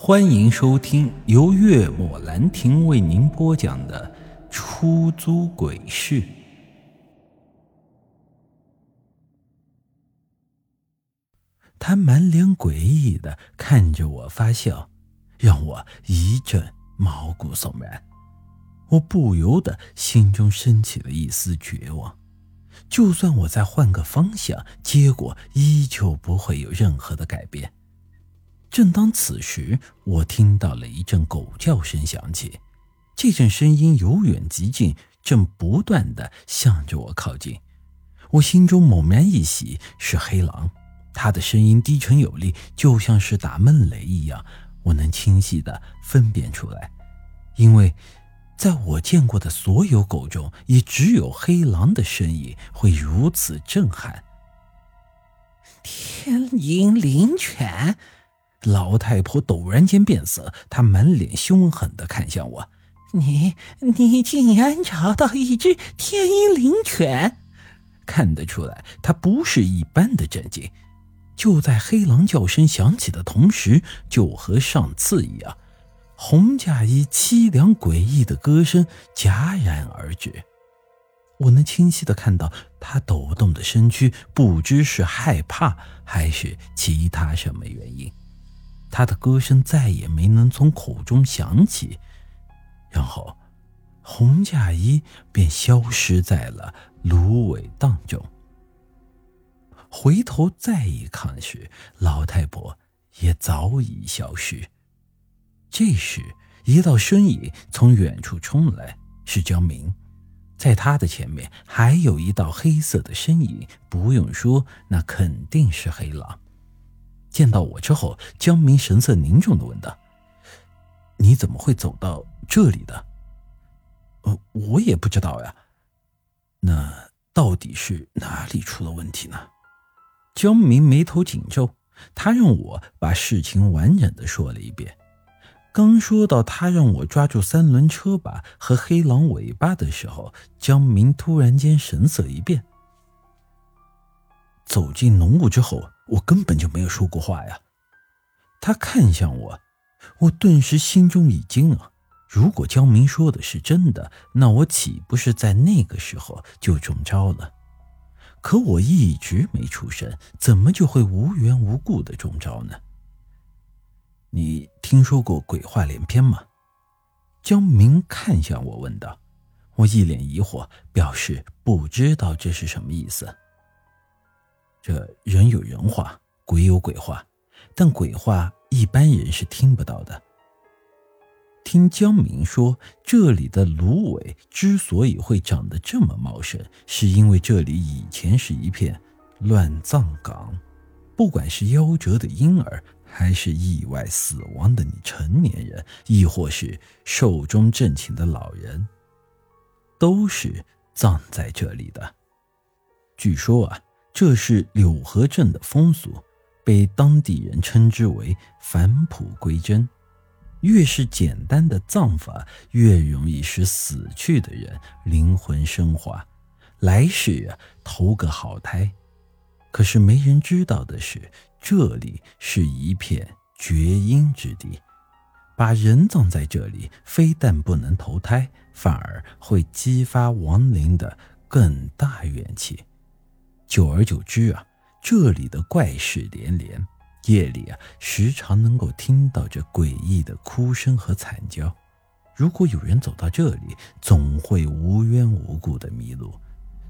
欢迎收听由月末兰亭为您播讲的《出租鬼市》。他满脸诡异的看着我发笑，让我一阵毛骨悚然。我不由得心中升起了一丝绝望。就算我再换个方向，结果依旧不会有任何的改变。正当此时，我听到了一阵狗叫声响起，这阵声音由远及近，正不断的向着我靠近。我心中猛然一喜，是黑狼。他的声音低沉有力，就像是打闷雷一样，我能清晰的分辨出来。因为，在我见过的所有狗中，也只有黑狼的声音会如此震撼。天鹰灵犬。老太婆陡然间变色，她满脸凶狠地看向我：“你，你竟然找到一只天鹰灵犬！”看得出来，她不是一般的震惊。就在黑狼叫声响起的同时，就和上次一样，红嫁衣凄凉诡异的歌声戛然而止。我能清晰地看到她抖动的身躯，不知是害怕还是其他什么原因。他的歌声再也没能从口中响起，然后红嫁衣便消失在了芦苇荡中。回头再一看时，老太婆也早已消失。这时，一道身影从远处冲来，是江明。在他的前面还有一道黑色的身影，不用说，那肯定是黑狼。见到我之后，江明神色凝重的问道：“你怎么会走到这里的？”“呃，我也不知道呀。”“那到底是哪里出了问题呢？”江明眉头紧皱，他让我把事情完整的说了一遍。刚说到他让我抓住三轮车把和黑狼尾巴的时候，江明突然间神色一变。走进浓雾之后。我根本就没有说过话呀！他看向我，我顿时心中一惊啊！如果江明说的是真的，那我岂不是在那个时候就中招了？可我一直没出声，怎么就会无缘无故的中招呢？你听说过鬼话连篇吗？江明看向我问道。我一脸疑惑，表示不知道这是什么意思。这人有人话，鬼有鬼话，但鬼话一般人是听不到的。听江明说，这里的芦苇之所以会长得这么茂盛，是因为这里以前是一片乱葬岗，不管是夭折的婴儿，还是意外死亡的成年人，亦或是寿终正寝的老人，都是葬在这里的。据说啊。这是柳河镇的风俗，被当地人称之为返璞归真。越是简单的葬法，越容易使死去的人灵魂升华，来世啊投个好胎。可是没人知道的是，这里是一片绝阴之地，把人葬在这里，非但不能投胎，反而会激发亡灵的更大怨气。久而久之啊，这里的怪事连连，夜里啊时常能够听到这诡异的哭声和惨叫。如果有人走到这里，总会无缘无故的迷路，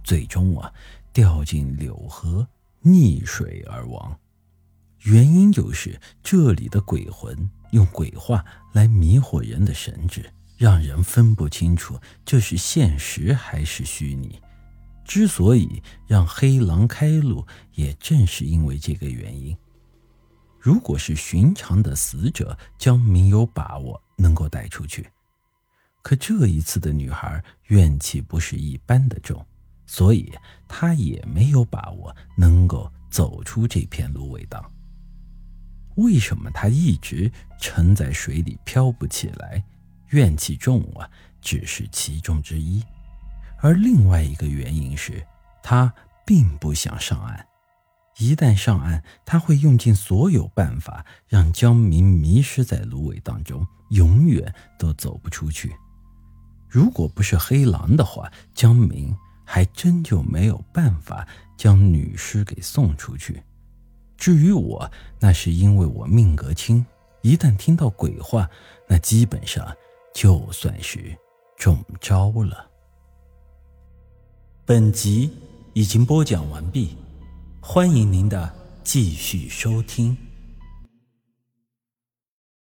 最终啊掉进柳河溺水而亡。原因就是这里的鬼魂用鬼话来迷惑人的神智，让人分不清楚这是现实还是虚拟。之所以让黑狼开路，也正是因为这个原因。如果是寻常的死者，江明有把握能够带出去。可这一次的女孩怨气不是一般的重，所以她也没有把握能够走出这片芦苇荡。为什么他一直沉在水里漂不起来？怨气重啊，只是其中之一。而另外一个原因是，他并不想上岸，一旦上岸，他会用尽所有办法让江明迷失在芦苇当中，永远都走不出去。如果不是黑狼的话，江明还真就没有办法将女尸给送出去。至于我，那是因为我命格轻，一旦听到鬼话，那基本上就算是中招了。本集已经播讲完毕。欢迎您的继续收听。